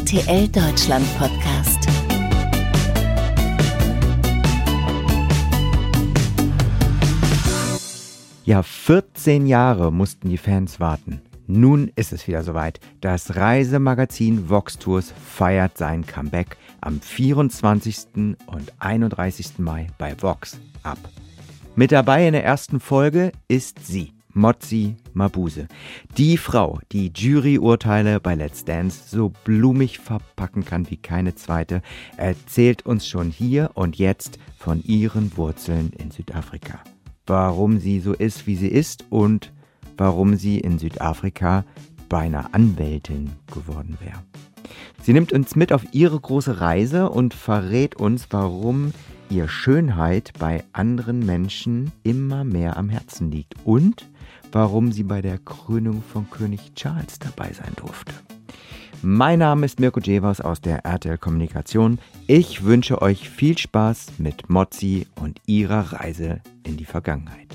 RTL Deutschland Podcast. Ja, 14 Jahre mussten die Fans warten. Nun ist es wieder soweit. Das Reisemagazin Vox Tours feiert sein Comeback am 24. und 31. Mai bei Vox ab. Mit dabei in der ersten Folge ist sie, Mozzi Mabuse. Die Frau, die Juryurteile bei Let's Dance so blumig verpacken kann wie keine zweite, erzählt uns schon hier und jetzt von ihren Wurzeln in Südafrika. Warum sie so ist, wie sie ist und warum sie in Südafrika beinahe Anwältin geworden wäre. Sie nimmt uns mit auf ihre große Reise und verrät uns, warum ihr Schönheit bei anderen Menschen immer mehr am Herzen liegt und warum sie bei der Krönung von König Charles dabei sein durfte. Mein Name ist Mirko Jevers aus der RTL Kommunikation. Ich wünsche euch viel Spaß mit Mozzi und ihrer Reise in die Vergangenheit.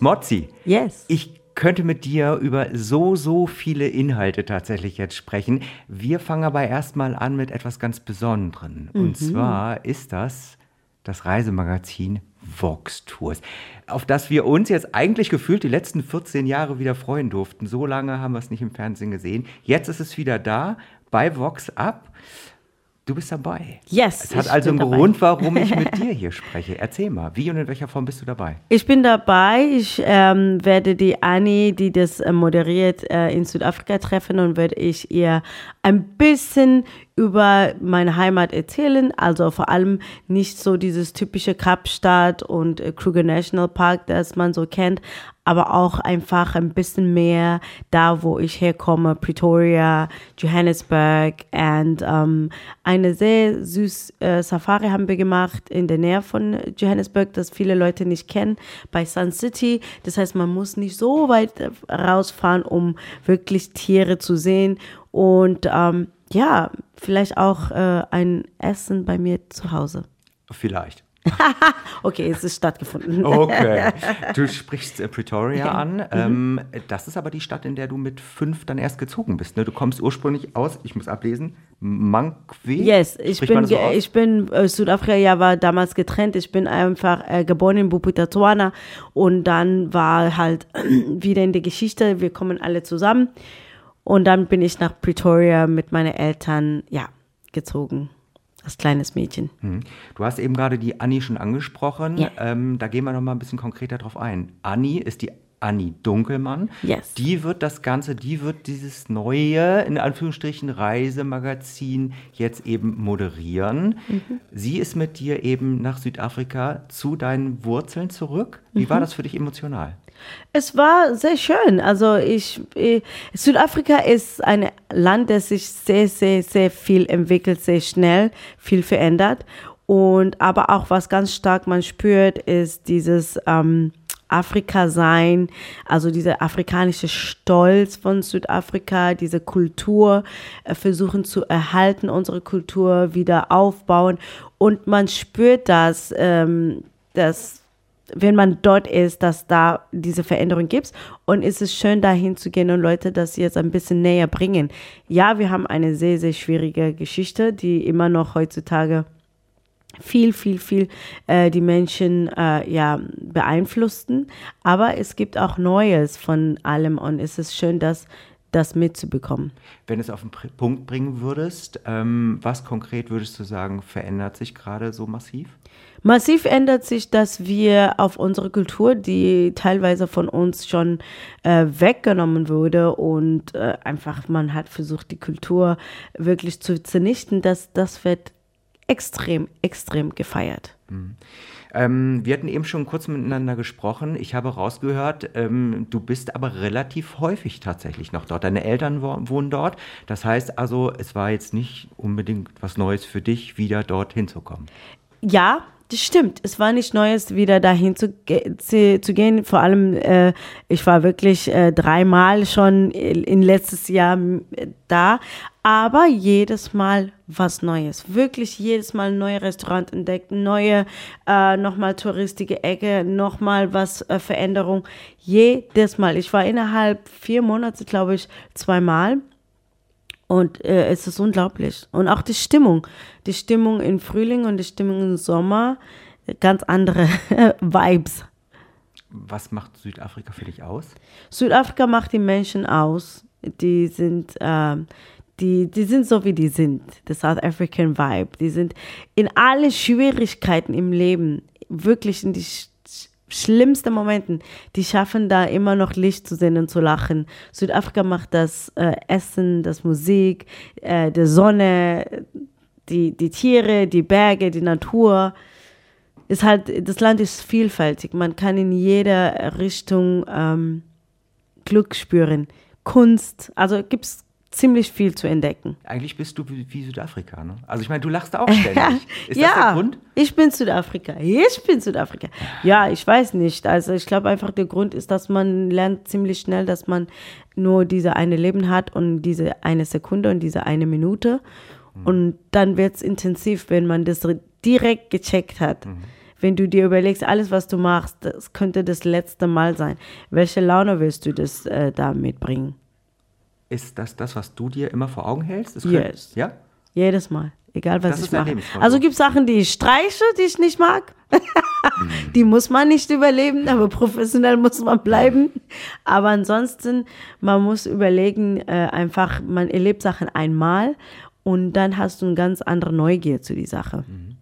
Mozzi. Yes. Ich könnte mit dir über so, so viele Inhalte tatsächlich jetzt sprechen. Wir fangen aber erstmal an mit etwas ganz Besonderem. Und zwar ist das das Reisemagazin Vox Tours, auf das wir uns jetzt eigentlich gefühlt die letzten 14 Jahre wieder freuen durften. So lange haben wir es nicht im Fernsehen gesehen. Jetzt ist es wieder da bei Vox Up. Du bist dabei. Yes, Es hat also einen dabei. Grund, warum ich mit dir hier spreche. Erzähl mal, wie und in welcher Form bist du dabei? Ich bin dabei. Ich ähm, werde die Annie, die das äh, moderiert, äh, in Südafrika treffen und werde ich ihr ein bisschen über meine Heimat erzählen. Also vor allem nicht so dieses typische Kapstadt und äh, Kruger National Park, das man so kennt, aber auch einfach ein bisschen mehr da, wo ich herkomme, Pretoria, Johannesburg und ähm, eine sehr süß äh, Safari haben wir gemacht in der Nähe von Johannesburg, das viele Leute nicht kennen, bei Sun City. Das heißt, man muss nicht so weit äh, rausfahren, um wirklich Tiere zu sehen und ähm, ja, vielleicht auch äh, ein Essen bei mir zu Hause. Vielleicht. Okay, es ist stattgefunden. Okay. Du sprichst äh, Pretoria an. Ähm, das ist aber die Stadt, in der du mit fünf dann erst gezogen bist. Ne? Du kommst ursprünglich aus, ich muss ablesen, Mankwe. Yes, ich Spricht bin, so ich bin, äh, Südafrika ja war damals getrennt. Ich bin einfach äh, geboren in Buputatuana und dann war halt wieder in der Geschichte, wir kommen alle zusammen. Und dann bin ich nach Pretoria mit meinen Eltern, ja, gezogen. Als kleines Mädchen. Mhm. Du hast eben gerade die Anni schon angesprochen. Ja. Ähm, da gehen wir noch mal ein bisschen konkreter drauf ein. Anni ist die Anni Dunkelmann. Yes. Die wird das Ganze, die wird dieses neue, in Anführungsstrichen, Reisemagazin jetzt eben moderieren. Mhm. Sie ist mit dir eben nach Südafrika zu deinen Wurzeln zurück. Wie Mhm. war das für dich emotional? Es war sehr schön. Also ich, äh, Südafrika ist ein Land, das sich sehr, sehr, sehr viel entwickelt, sehr schnell, viel verändert. Und aber auch was ganz stark man spürt, ist dieses ähm, Afrika-Sein, also dieser afrikanische Stolz von Südafrika, diese Kultur, äh, versuchen zu erhalten, unsere Kultur wieder aufbauen. Und man spürt das, ähm, dass wenn man dort ist, dass da diese Veränderung gibt. Und es ist schön, dahin zu gehen und Leute das jetzt ein bisschen näher bringen. Ja, wir haben eine sehr, sehr schwierige Geschichte, die immer noch heutzutage viel, viel, viel äh, die Menschen äh, ja, beeinflussten. Aber es gibt auch Neues von allem und es ist schön, das, das mitzubekommen. Wenn du es auf den Punkt bringen würdest, ähm, was konkret würdest du sagen, verändert sich gerade so massiv? Massiv ändert sich, dass wir auf unsere Kultur, die teilweise von uns schon äh, weggenommen wurde und äh, einfach man hat versucht, die Kultur wirklich zu zernichten, dass das wird extrem, extrem gefeiert. Ähm, wir hatten eben schon kurz miteinander gesprochen. Ich habe rausgehört, ähm, du bist aber relativ häufig tatsächlich noch dort. Deine Eltern wo wohnen dort. Das heißt also, es war jetzt nicht unbedingt was Neues für dich, wieder dorthin zu kommen. Ja, das stimmt. Es war nicht Neues, wieder dahin zu, zu, zu gehen. Vor allem, äh, ich war wirklich äh, dreimal schon in, letztes Jahr da. Aber jedes Mal was Neues. Wirklich jedes Mal ein neues Restaurant entdeckt, neue, äh, nochmal touristische Ecke, nochmal was äh, Veränderung. Jedes Mal. Ich war innerhalb vier Monate, glaube ich, zweimal. Und äh, es ist unglaublich. Und auch die Stimmung. Die Stimmung im Frühling und die Stimmung im Sommer, ganz andere Vibes. Was macht Südafrika für dich aus? Südafrika macht die Menschen aus. Die sind, ähm, die, die sind so, wie die sind. The South African Vibe. Die sind in alle Schwierigkeiten im Leben, wirklich in die schlimmsten Momenten, die schaffen da immer noch Licht zu sehen und zu lachen. Südafrika macht das äh, Essen, das Musik, äh, die Sonne, die, die Tiere, die Berge, die Natur ist halt, das Land ist vielfältig. Man kann in jeder Richtung ähm, Glück spüren. Kunst, also gibt es ziemlich viel zu entdecken. Eigentlich bist du wie, Südafrika, ne? Also ich meine, du lachst auch ständig. Ist ja, das der Grund? ich bin Südafrika. Ich bin Südafrika. Ja, ich weiß nicht. Also ich glaube einfach, der Grund ist, dass man lernt ziemlich schnell, dass man nur diese eine Leben hat und diese eine Sekunde und diese eine Minute. Mhm. Und dann wird es intensiv, wenn man das direkt gecheckt hat. Mhm wenn du dir überlegst, alles, was du machst, das könnte das letzte Mal sein. Welche Laune willst du das äh, da mitbringen? Ist das das, was du dir immer vor Augen hältst? Das yes. ja? Jedes Mal. Egal, was das ich mache. Also gibt es Sachen, die ich streiche, die ich nicht mag. die muss man nicht überleben, aber professionell muss man bleiben. Aber ansonsten, man muss überlegen, äh, einfach, man erlebt Sachen einmal und dann hast du eine ganz andere Neugier zu die Sache. Mhm.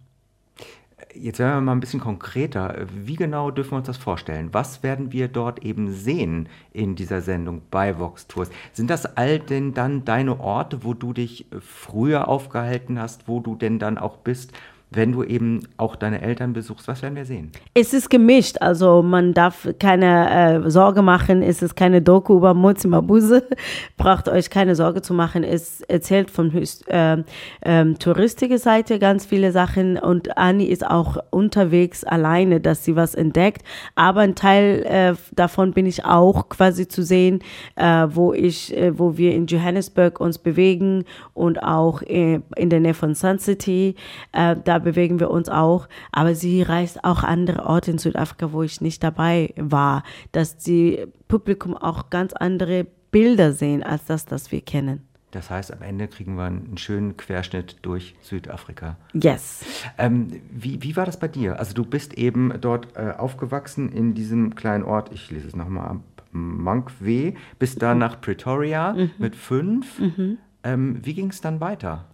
Jetzt werden wir mal ein bisschen konkreter. Wie genau dürfen wir uns das vorstellen? Was werden wir dort eben sehen in dieser Sendung bei Vox Tours? Sind das all denn dann deine Orte, wo du dich früher aufgehalten hast, wo du denn dann auch bist? Wenn du eben auch deine Eltern besuchst? Was werden wir sehen? Es ist gemischt, also man darf keine äh, Sorge machen, es ist keine Doku über Mutzi Mabuse, braucht euch keine Sorge zu machen, es erzählt von höchst äh, äh, touristischer Seite ganz viele Sachen. Und Anni ist auch unterwegs alleine, dass sie was entdeckt, aber ein Teil äh, davon bin ich auch quasi zu sehen, äh, wo ich, äh, wo wir in Johannesburg uns bewegen und auch in der Nähe von Sun City, da bewegen wir uns auch. Aber sie reist auch andere Orte in Südafrika, wo ich nicht dabei war, dass die Publikum auch ganz andere Bilder sehen als das, das wir kennen. Das heißt, am Ende kriegen wir einen schönen Querschnitt durch Südafrika. Yes. Ähm, wie, wie war das bei dir? Also du bist eben dort äh, aufgewachsen in diesem kleinen Ort, ich lese es nochmal ab, Mankwe, bist dann nach Pretoria mhm. mit fünf. Mhm. Ähm, wie ging es dann weiter?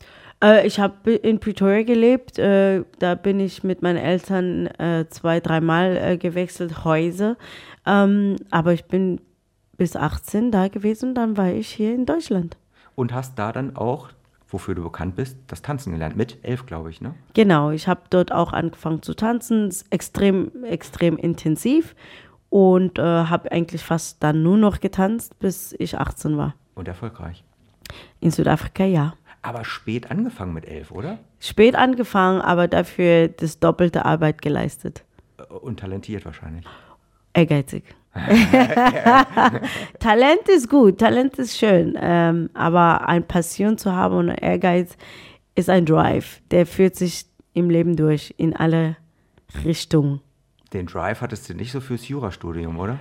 Äh, ich habe in Pretoria gelebt. Äh, da bin ich mit meinen Eltern äh, zwei, dreimal äh, gewechselt, Häuser. Ähm, aber ich bin bis 18 da gewesen und dann war ich hier in Deutschland. Und hast da dann auch, wofür du bekannt bist, das Tanzen gelernt. Mit elf, glaube ich, ne? Genau, ich habe dort auch angefangen zu tanzen, extrem, extrem intensiv und äh, habe eigentlich fast dann nur noch getanzt, bis ich 18 war. Und erfolgreich? In Südafrika, ja. Aber spät angefangen mit elf, oder? Spät angefangen, aber dafür das doppelte Arbeit geleistet. Äh, und talentiert wahrscheinlich. Ehrgeizig. Talent ist gut, Talent ist schön, ähm, aber eine Passion zu haben und Ehrgeiz ist ein Drive, der führt sich im Leben durch, in alle Richtungen. Den Drive hattest du nicht so fürs Jurastudium, oder?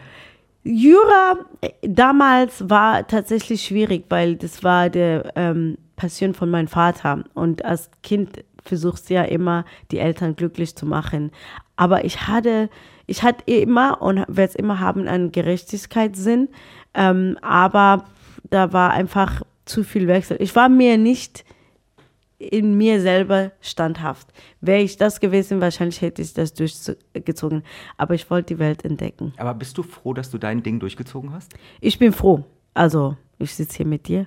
Jura äh, damals war tatsächlich schwierig, weil das war der ähm, Passion von meinem Vater. Und als Kind versuchst du ja immer, die Eltern glücklich zu machen. Aber ich hatte, ich hatte immer und werde es immer haben einen Gerechtigkeitssinn. Ähm, aber da war einfach zu viel Wechsel. Ich war mir nicht in mir selber standhaft. Wäre ich das gewesen, wahrscheinlich hätte ich das durchgezogen. Aber ich wollte die Welt entdecken. Aber bist du froh, dass du dein Ding durchgezogen hast? Ich bin froh. Also, ich sitze hier mit dir.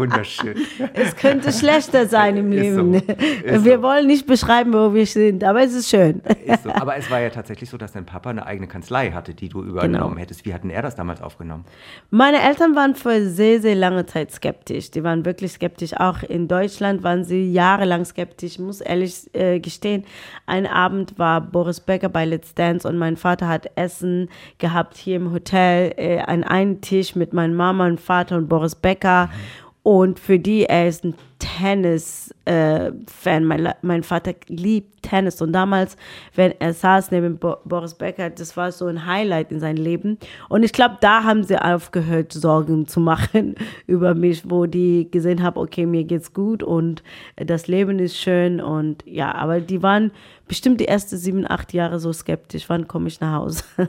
Wunderschön. Es könnte schlechter sein im Leben. So. wir so. wollen nicht beschreiben, wo wir sind, aber es ist schön. Ist so. Aber es war ja tatsächlich so, dass dein Papa eine eigene Kanzlei hatte, die du übernommen genau. hättest. Wie hatten er das damals aufgenommen? Meine Eltern waren für sehr, sehr lange Zeit skeptisch. Die waren wirklich skeptisch. Auch in Deutschland waren sie jahrelang skeptisch. Ich muss ehrlich äh, gestehen, ein Abend war Boris Becker bei Let's Dance und mein Vater hat Essen gehabt hier im Hotel äh, an einem Tisch mit meiner Mama und Vater und Boris Becker. Mhm. Und für die, er ist ein Tennis-Fan. mein, La- mein Vater liebt Tennis. Und damals, wenn er saß neben Bo Boris Becker, das war so ein Highlight in seinem Leben. Und ich glaube, da haben sie aufgehört, Sorgen zu machen über mich, wo die gesehen haben, okay, mir geht's gut und das Leben ist schön. Und ja, aber die waren bestimmt die ersten sieben, acht Jahre so skeptisch. Wann komme ich nach Hause?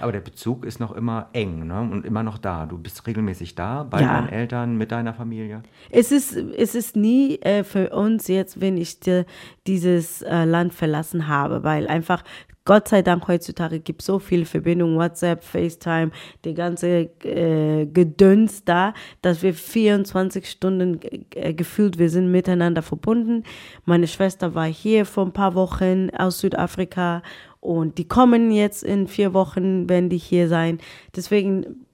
Aber der Bezug ist noch immer eng ne? und immer noch da. Du bist regelmäßig da bei Ja. deinen Eltern, mit deiner Familie. Es ist, es ist nie äh, für uns jetzt, wenn ich die, dieses äh, Land verlassen habe, weil einfach, Gott sei Dank, heutzutage gibt es so viel Verbindung, WhatsApp, FaceTime, die ganze äh, Gedöns da, dass wir 24 Stunden äh, gefühlt, wir sind miteinander verbunden. Meine Schwester war hier vor ein paar Wochen aus Südafrika und die kommen jetzt in vier Wochen, wenn die hier sein. Deswegen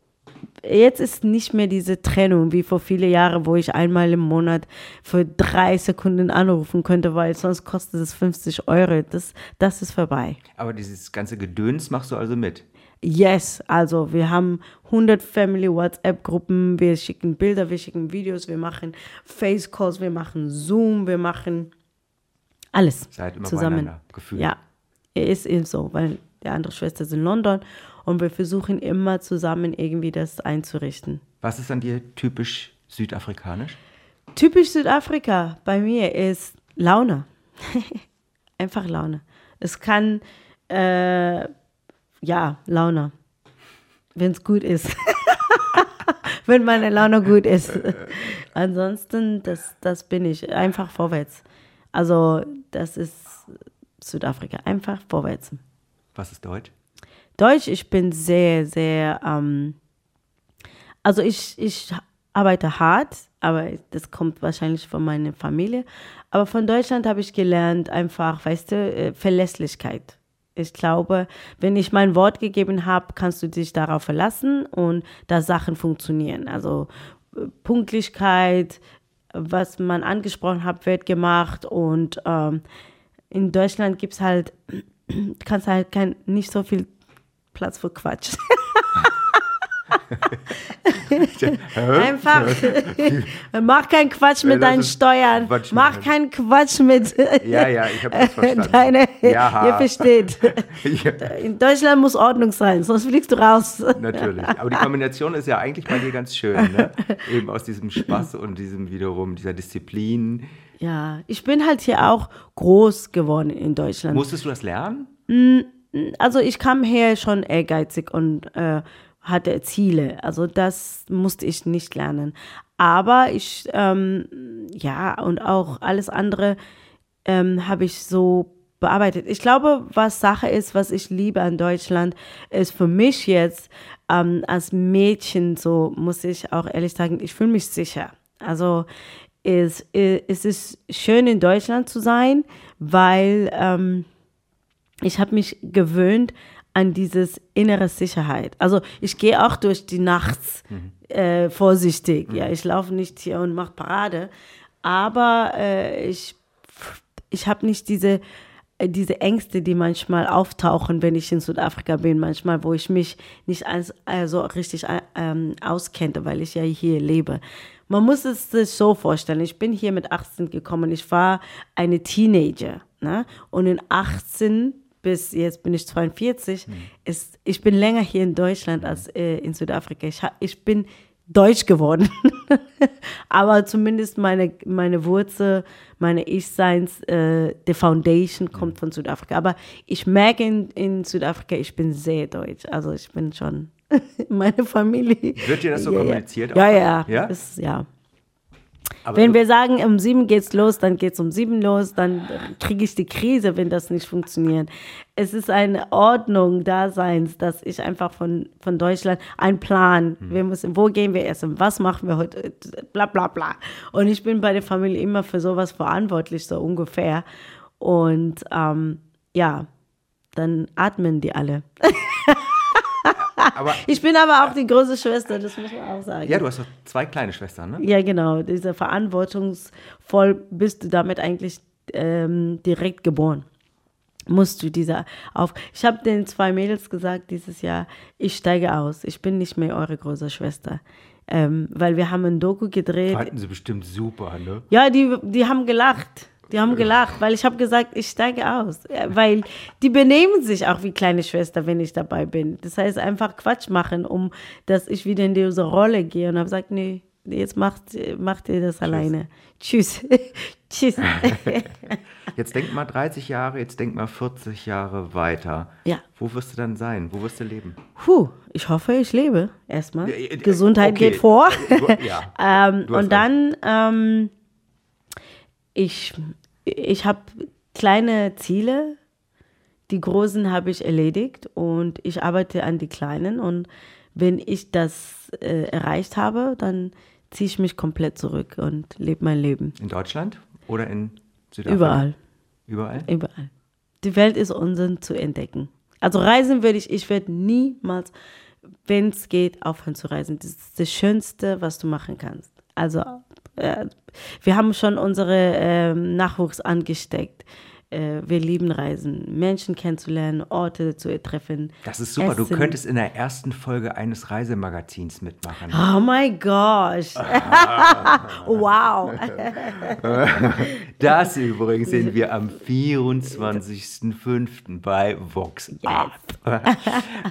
jetzt ist nicht mehr diese Trennung wie vor viele Jahren, wo ich einmal im Monat für drei Sekunden anrufen könnte, weil sonst kostet es 50 Euro. Das, das ist vorbei. Aber dieses ganze Gedöns machst du also mit. Yes, also wir haben 100 Family WhatsApp-Gruppen, wir schicken Bilder, wir schicken Videos, wir machen Face Calls, wir machen Zoom, wir machen alles Seid immer zusammen. gefühlt. Ja, ist eben so, weil die andere Schwester ist in London und wir versuchen immer zusammen irgendwie das einzurichten. Was ist an dir typisch südafrikanisch? Typisch Südafrika bei mir ist Laune. Einfach Laune. Es kann, äh, ja, Laune. Wenn es gut ist. Wenn meine Laune gut ist. Ansonsten, das, das bin ich. Einfach vorwärts. Also, das ist Südafrika. Einfach vorwärts. Was ist Deutsch? Deutsch, ich bin sehr, sehr, ähm, also ich, ich arbeite hart, aber das kommt wahrscheinlich von meiner Familie. Aber von Deutschland habe ich gelernt, einfach, weißt du, äh, Verlässlichkeit. Ich glaube, wenn ich mein Wort gegeben habe, kannst du dich darauf verlassen und dass Sachen funktionieren. Also äh, Punktlichkeit, was man angesprochen hat, wird gemacht und ähm, in Deutschland gibt es halt, kannst halt kein, nicht so viel Platz für Quatsch. Einfach, mach keinen Quatsch mit deinen Steuern. Quatsch Mach keinen Quatsch mit Ja, ja, ich habe das verstanden. deine, Ja. ihr versteht. Ja, In Deutschland muss Ordnung sein, sonst fliegst du raus. natürlich. Aber die Kombination ist ja eigentlich bei dir ganz schön, ne? Eben aus diesem Spaß und diesem wiederum, dieser Disziplin. Ja, ich bin halt hier auch groß geworden in Deutschland. Musstest du das lernen? Also ich kam her schon ehrgeizig und äh, hatte Ziele. Also das musste ich nicht lernen. Aber ich, ähm, ja, und auch alles andere ähm, habe ich so bearbeitet. Ich glaube, was Sache ist, was ich liebe an Deutschland, ist für mich jetzt ähm, als Mädchen, so muss ich auch ehrlich sagen, ich fühle mich sicher. Also es, es ist schön in Deutschland zu sein, weil ähm, ich habe mich gewöhnt an dieses innere Sicherheit. Also ich gehe auch durch die Nachts äh, vorsichtig. Ja, ich laufe nicht hier und mache Parade, aber äh, ich ich habe nicht diese äh, diese Ängste, die manchmal auftauchen, wenn ich in Südafrika bin, manchmal, wo ich mich nicht als, also richtig äh, ähm, auskennte, weil ich ja hier lebe. Man muss es sich so vorstellen, ich bin hier mit 18 gekommen, ich war eine Teenager. Ne? Und in 18 bis jetzt bin ich 42, ist, ich bin länger hier in Deutschland als äh, in Südafrika. Ich, ich bin deutsch geworden. Aber zumindest meine, meine Wurzel, meine Ich-Seins, äh, die Foundation kommt von Südafrika. Aber ich merke in, in Südafrika, ich bin sehr deutsch. Also ich bin schon meine Familie. Wird dir das so Ja, ja. kommuniziert? Ja, auch? ja. Ja? Ist, ja. Aber Wenn wir sagen, um sieben geht's los, dann geht's um sieben los, dann kriege ich die Krise, wenn das nicht funktioniert. Es ist eine Ordnung Daseins, dass ich einfach von, von Deutschland einen Plan, wir müssen, wo gehen wir essen, was machen wir heute, bla bla bla. Und ich bin bei der Familie immer für sowas verantwortlich, so ungefähr. Und ähm, ja, dann atmen die alle. aber, Ich bin aber auch die große Schwester, das muss man auch sagen. ja, du hast doch zwei kleine Schwestern, ne? Ja, genau. Dieser verantwortungsvoll bist du damit eigentlich ähm, direkt geboren. Musst du dieser auf. Ich habe den zwei Mädels gesagt dieses Jahr, ich steige aus. Ich bin nicht mehr eure große Schwester. Ähm, weil wir haben ein Doku gedreht. Fanden sie bestimmt super, ne? Ja, die, die haben gelacht. Die haben gelacht, weil ich habe gesagt, ich steige aus. Weil die benehmen sich auch wie kleine Schwester, wenn ich dabei bin. Das heißt, einfach Quatsch machen, um dass ich wieder in diese Rolle gehe. Und habe gesagt, nee, jetzt macht, macht ihr das alleine. Tschüss. Tschüss. Jetzt denk mal 30 Jahre, jetzt denk mal 40 Jahre weiter. Ja. Wo wirst du dann sein? Wo wirst du leben? Puh, ich hoffe, ich lebe erstmal. Ja, ja, Gesundheit okay. geht vor. Du- ja, ähm, und dann, ähm, ich, ich habe kleine Ziele. Die großen habe ich erledigt und ich arbeite an die kleinen. Und wenn ich das äh, erreicht habe, dann ziehe ich mich komplett zurück und lebe mein Leben. In Deutschland oder in Südafrika? Überall. Überall? Überall. Die Welt ist unseren zu entdecken. Also reisen würde ich, ich werde niemals, wenn es geht, aufhören zu reisen. Das ist das Schönste, was du machen kannst. Also äh, wir haben schon unsere ähm, Nachwuchs angesteckt. Äh, wir lieben Reisen, Menschen kennenzulernen, Orte zu treffen. Das ist super. Du Essen. könntest in der ersten Folge eines Reisemagazins mitmachen. Oh my gosh. wow. Das übrigens sehen wir am 24.05. bei Vox Art.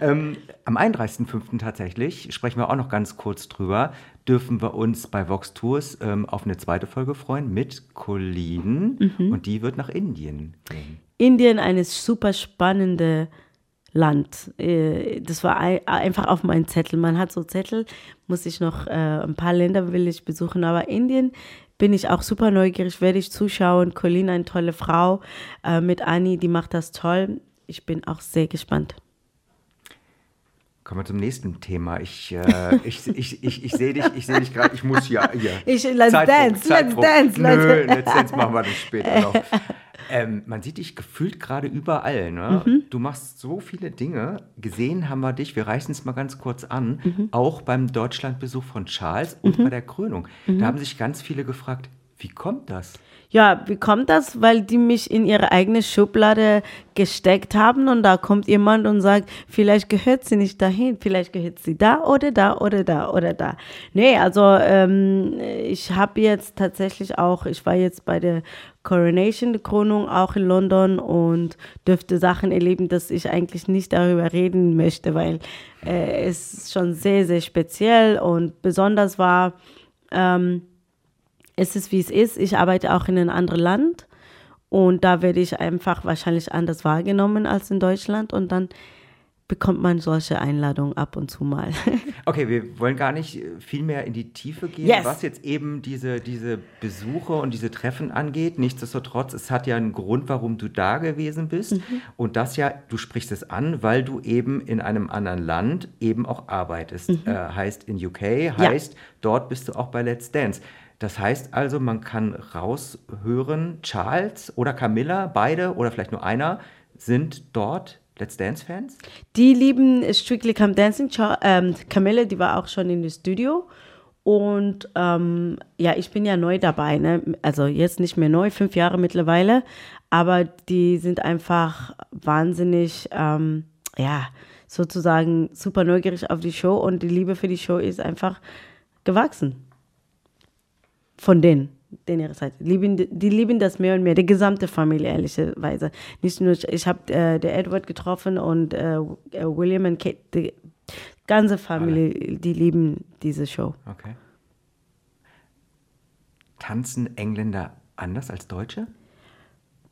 ähm, am 31.05. tatsächlich, sprechen wir auch noch ganz kurz drüber, dürfen wir uns bei Vox Tours ähm, auf eine zweite Folge freuen mit Colleen. Mhm. Und die wird nach Indien gehen. Indien eine super spannende Land. Äh, Das war ei- einfach auf meinem Zettel. Man hat so Zettel, muss ich noch, äh, ein paar Länder will ich besuchen, aber Indien bin ich auch super neugierig, werde ich zuschauen. Colleen, eine tolle Frau, äh, mit Anni, die macht das toll. Ich bin auch sehr gespannt. Kommen wir zum nächsten Thema. Ich, äh, ich, ich, ich, ich sehe dich, ich sehe dich gerade, ich muss ja hier. Ich- let's Zeitdruck, dance, let's Zeitdruck. dance, Nö, let's dance machen wir das später noch. Ähm, man sieht dich gefühlt gerade überall. Ne? Mhm. Du machst so viele Dinge. Gesehen haben wir dich, wir reißen es mal ganz kurz an, Mhm. auch beim Deutschlandbesuch von Charles und bei der Krönung. Mhm. Da haben sich ganz viele gefragt, wie kommt das? Ja, wie kommt das? Weil die mich in ihre eigene Schublade gesteckt haben und da kommt jemand und sagt, vielleicht gehört sie nicht dahin, vielleicht gehört sie da oder da oder da oder da. Nee, also ähm, ich habe jetzt tatsächlich auch, ich war jetzt bei der Coronation, der Krönung, auch in London und dürfte Sachen erleben, dass ich eigentlich nicht darüber reden möchte, weil äh, es schon sehr, sehr speziell und besonders war, ähm, es ist, wie es ist. Ich arbeite auch in einem anderen Land und da werde ich einfach wahrscheinlich anders wahrgenommen als in Deutschland und dann bekommt man solche Einladungen ab und zu mal. Okay, wir wollen gar nicht äh, viel mehr in die Tiefe gehen, Yes. was jetzt eben diese, diese Besuche und diese Treffen angeht. Nichtsdestotrotz, es hat ja einen Grund, warum du da gewesen bist. Mhm. Und das ja, du sprichst es an, weil du eben in einem anderen Land eben auch arbeitest. Mhm. Äh, heißt in UK, heißt dort bist du auch bei Let's Dance. Das heißt also, man kann raushören, Charles oder Camilla, beide oder vielleicht nur einer, sind dort Let's Dance-Fans? Die lieben Strictly Come Dancing. Cha- Ähm, Camille, die war auch schon in dem Studio. Und ähm, ja, ich bin ja neu dabei. Ne? Also jetzt nicht mehr neu, fünf Jahre mittlerweile. Aber die sind einfach wahnsinnig, ähm, ja, sozusagen super neugierig auf die Show. Und die Liebe für die Show ist einfach gewachsen. Von denen, den ihrer Seite. Lieben, die lieben das mehr und mehr, die gesamte Familie, ehrlicherweise. Nicht nur, ich habe äh, der Edward getroffen und äh, William und Kate, die ganze Familie, die lieben diese Show. Okay. Tanzen Engländer anders als Deutsche?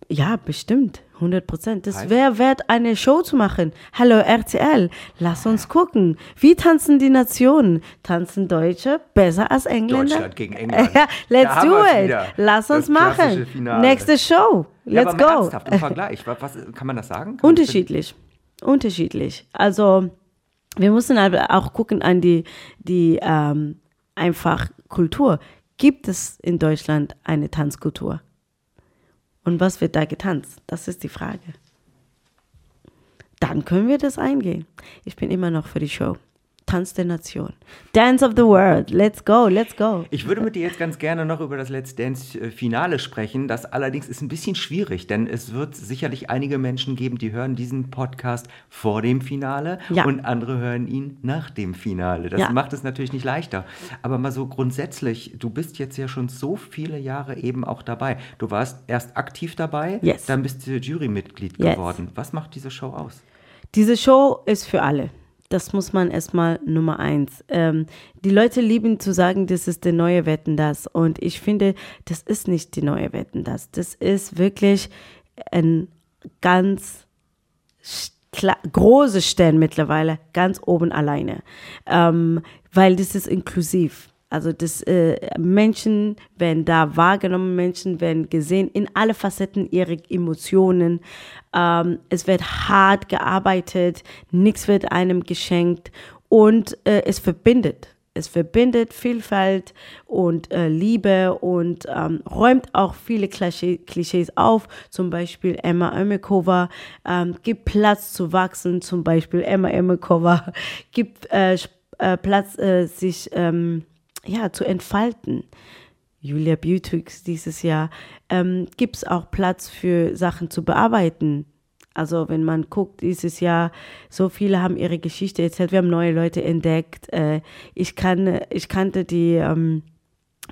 Ja, bestimmt, 100 Prozent. Das wäre wert, eine Show zu machen. Hallo RTL, lass uns gucken. Wie tanzen die Nationen? Tanzen Deutsche besser als Engländer? Deutschland gegen England. Ja, let's Da do it. wieder. Lass uns machen. Finale. Nächste Show. Ja, Let's aber mal go. ernsthaft, im Vergleich. Was, was, kann man das sagen? Kann Unterschiedlich. Unterschiedlich. Also wir müssen aber auch gucken an die, die ähm, einfach Kultur. Gibt es in Deutschland eine Tanzkultur? Und was wird da getanzt? Das ist die Frage. Dann können wir das eingehen. Ich bin immer noch für die Show. Tanz der Nation. Dance of the World. Let's go, let's go. Ich würde mit dir jetzt ganz gerne noch über das Let's Dance-Finale sprechen. Das allerdings ist ein bisschen schwierig, denn es wird sicherlich einige Menschen geben, die hören diesen Podcast vor dem Finale Ja. und andere hören ihn nach dem Finale. Das Ja. macht es natürlich nicht leichter. Aber mal so grundsätzlich, du bist jetzt ja schon so viele Jahre eben auch dabei. Du warst erst aktiv dabei, Yes. dann bist du Jurymitglied Yes. geworden. Was macht diese Show aus? Diese Show ist für alle. Das muss man erstmal Nummer eins. Ähm, die Leute lieben zu sagen, das ist der neue Wetten das. Und ich finde, das ist nicht die neue Wetten das. Das ist wirklich ein ganz kla- große Stellen mittlerweile ganz oben alleine, ähm, weil das ist inklusiv. Also das äh, Menschen werden da wahrgenommen, Menschen werden gesehen in alle Facetten ihrer Emotionen. Ähm, es wird hart gearbeitet, nichts wird einem geschenkt und äh, es verbindet. Es verbindet Vielfalt und äh, Liebe und ähm, räumt auch viele Klischee, Klischees auf. Zum Beispiel Emma Ömekova ähm, gibt Platz zu wachsen. Zum Beispiel Emma Ömekova gibt äh, äh, Platz, äh, sich ähm, ja, zu entfalten. Julia Beautix dieses Jahr ähm, gibt es auch Platz für Sachen zu bearbeiten. Also wenn man guckt, dieses Jahr, so viele haben ihre Geschichte erzählt, wir haben neue Leute entdeckt. Äh, ich, kann, ich kannte die, ähm,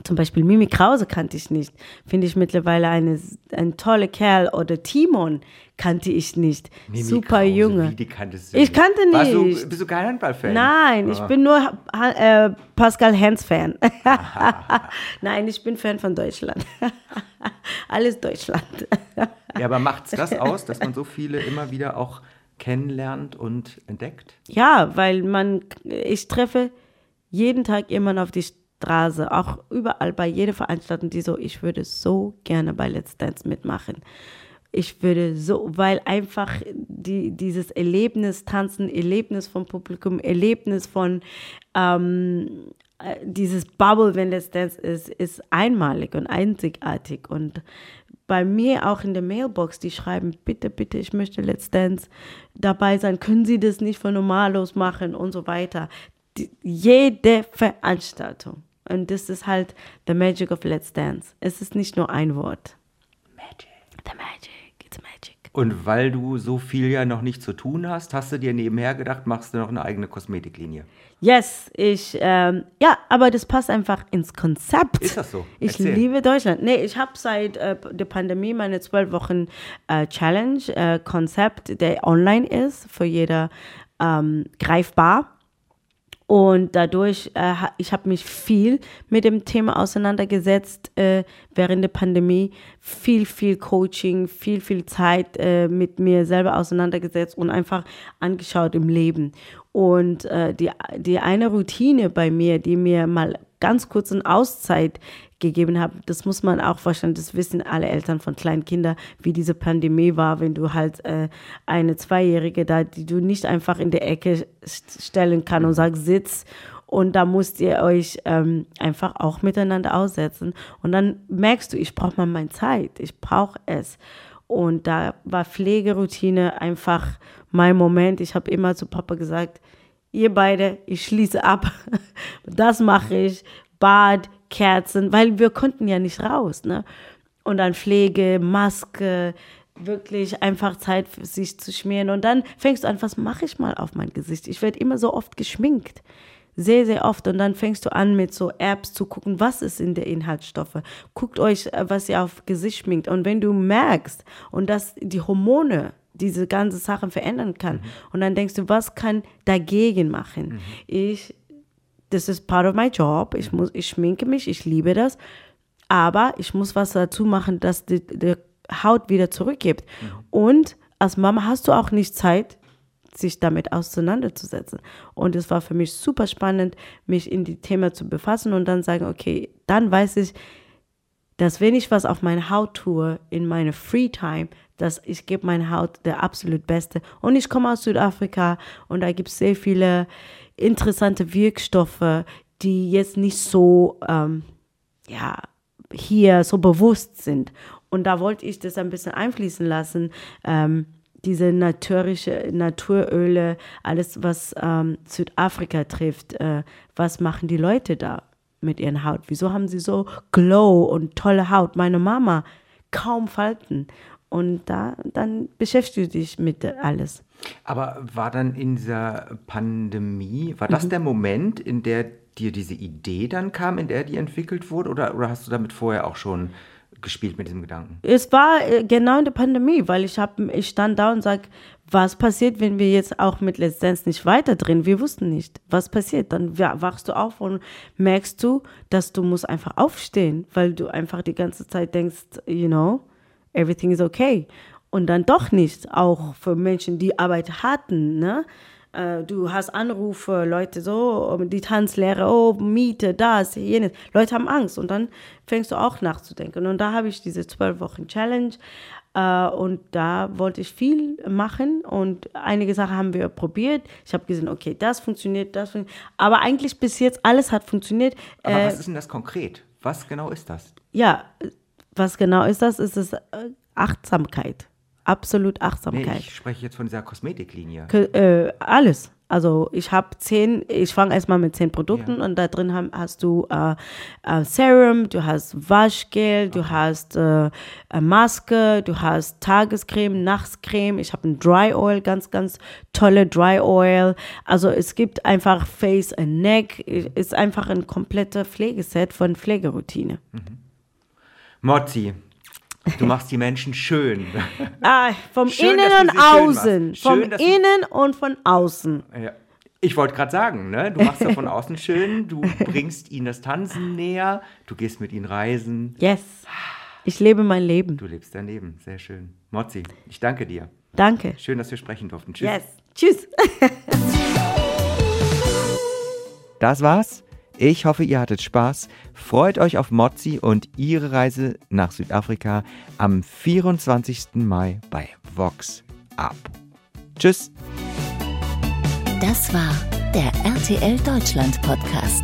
zum Beispiel Mimi Krause kannte ich nicht. Finde ich mittlerweile eine, ein toller Kerl. Oder Timon kannte ich nicht. Mimi Super Krause, Junge. Wie, die kanntest du Ich nicht. kannte Warst du, nicht. bist du kein Handballfan? Nein, ich Ah. bin nur äh, Pascal Hens-Fan. Nein, ich bin Fan von Deutschland. Alles Deutschland. Ja, aber macht's das aus, dass man so viele immer wieder auch kennenlernt und entdeckt? Ja, weil man, ich treffe jeden Tag jemanden auf die Straße, auch überall bei jeder Veranstaltung, die so, ich würde so gerne bei Let's Dance mitmachen. Ich würde so, weil einfach die, dieses Erlebnis tanzen, Erlebnis vom Publikum, Erlebnis von ähm, äh, dieses Bubble, wenn Let's Dance ist, ist einmalig und einzigartig. Und bei mir auch in der Mailbox, die schreiben, bitte, bitte, ich möchte Let's Dance dabei sein. Können Sie das nicht von Normalos machen und so weiter. Die, jede Veranstaltung. Und das ist halt the magic of Let's Dance. Es ist nicht nur ein Wort. Magic. The magic, it's magic. Und weil du so viel ja noch nicht zu tun hast, hast du dir nebenher gedacht, machst du noch eine eigene Kosmetiklinie. Yes, ich, ähm, ja, aber das passt einfach ins Konzept. Ist das so? Ich Erzähl. liebe Deutschland. Nee, ich habe seit äh, der Pandemie meine zwölf Wochen äh, Challenge, äh, Konzept, der online ist, für jeder ähm, greifbar. Und dadurch, äh, ich habe mich viel mit dem Thema auseinandergesetzt äh, während der Pandemie. Viel, viel Coaching, viel, viel Zeit äh, mit mir selber auseinandergesetzt und einfach angeschaut im Leben. Und äh, die, die eine Routine bei mir, die mir mal ganz kurz eine Auszeit gegeben hat, das muss man auch verstehen, das wissen alle Eltern von kleinen Kindern, wie diese Pandemie war, wenn du halt äh, eine Zweijährige da, die du nicht einfach in der Ecke st- stellen kann und sagst, sitz und da müsst ihr euch ähm, einfach auch miteinander aussetzen und dann merkst du, ich brauche mal meine Zeit, ich brauche es und da war Pflegeroutine einfach mein Moment. Ich habe immer zu Papa gesagt, ihr beide, ich schließe ab. Das mache ich. Bad, Kerzen, weil wir konnten ja nicht raus. Ne? Und dann Pflege, Maske, wirklich einfach Zeit für sich zu schmieren. Und dann fängst du an, was mache ich mal auf mein Gesicht? Ich werde immer so oft geschminkt. Sehr, sehr oft. Und dann fängst du an, mit so Apps zu gucken, was ist in der Inhaltsstoffe. Guckt euch, äh, was ihr auf Gesicht schminkt. Und wenn du merkst und dass die Hormone diese ganze Sachen verändern kann, und dann denkst du, was kann dagegen machen? Ich, das ist part of my job. Ich muss, ich schminke mich, ich liebe das. Aber ich muss was dazu machen, dass die, die Haut wieder zurückgibt. Und als Mama hast du auch nicht Zeit, sich damit auseinanderzusetzen. Und es war für mich super spannend, mich in die Thema zu befassen und dann sagen, okay, dann weiß ich, dass wenn ich was auf meine Haut tue, in meine Free Time, dass ich gebe meine Haut der absolut Beste. Und ich komme aus Südafrika und da gibt es sehr viele interessante Wirkstoffe, die jetzt nicht so, ähm, ja, hier so bewusst sind. Und da wollte ich das ein bisschen einfließen lassen. Ähm, diese natürliche Naturöle, alles was ähm, Südafrika trifft, äh, was machen die Leute da mit ihren Haut? Wieso haben sie so Glow und tolle Haut? Meine Mama kaum Falten. Und da, dann beschäftigst du dich mit alles. Aber war dann in dieser Pandemie, war das mhm. der Moment, in der dir diese Idee dann kam, in der die entwickelt wurde? Oder, oder hast du damit vorher auch schon gespielt mit diesem Gedanken? Es war äh, genau in der Pandemie, weil ich, hab, ich stand da und sage, was passiert, wenn wir jetzt auch mit Dance nicht weiter drehen? Wir wussten nicht, was passiert. Dann wachst du auf und merkst du, dass du musst einfach aufstehen, weil du einfach die ganze Zeit denkst, you know, everything is okay. Und dann doch nicht, auch für Menschen, die Arbeit hatten, ne? Äh, du hast Anrufe, Leute so, die Tanzlehrer, oh, Miete, das, jenes. Leute haben Angst und dann fängst du auch nachzudenken. Und da habe ich diese zwölf Wochen Challenge äh, und da wollte ich viel machen und einige Sachen haben wir probiert. Ich habe gesehen, okay, das funktioniert, das funktioniert. Aber eigentlich bis jetzt alles hat funktioniert. Aber äh, was ist denn das konkret? Was genau ist das? Ja, was genau ist das? Ist es äh, Achtsamkeit absolut Achtsamkeit. Nee, ich spreche jetzt von dieser Kosmetiklinie. Äh, alles. Also ich habe zehn, ich fange erstmal mit zehn Produkten ja. und da drin haben, hast du äh, äh, Serum, du hast Waschgel, okay. du hast äh, Maske, du hast Tagescreme, Nachtscreme. Ich habe ein Dry Oil, ganz, ganz tolle Dry Oil. Also es gibt einfach Face and Neck, ist einfach ein kompletter Pflegeset von Pflegeroutine. Mhm. Mozzi, Du machst die Menschen schön. Ah, vom schön, Innen und Außen. Schön, vom Innen und von außen. Ja. Ich wollte gerade sagen, ne? du machst ja von außen schön, du bringst ihnen das Tanzen näher, du gehst mit ihnen reisen. Yes. Ich lebe mein Leben. Du lebst dein Leben, sehr schön. Mozzi, ich danke dir. Danke. Schön, dass wir sprechen durften. Tschüss. Yes. Tschüss. das war's. Ich hoffe, ihr hattet Spaß. Freut euch auf Mozzi und ihre Reise nach Südafrika am 24. Mai bei Vox Up. Tschüss. Das war der RTL Deutschland Podcast.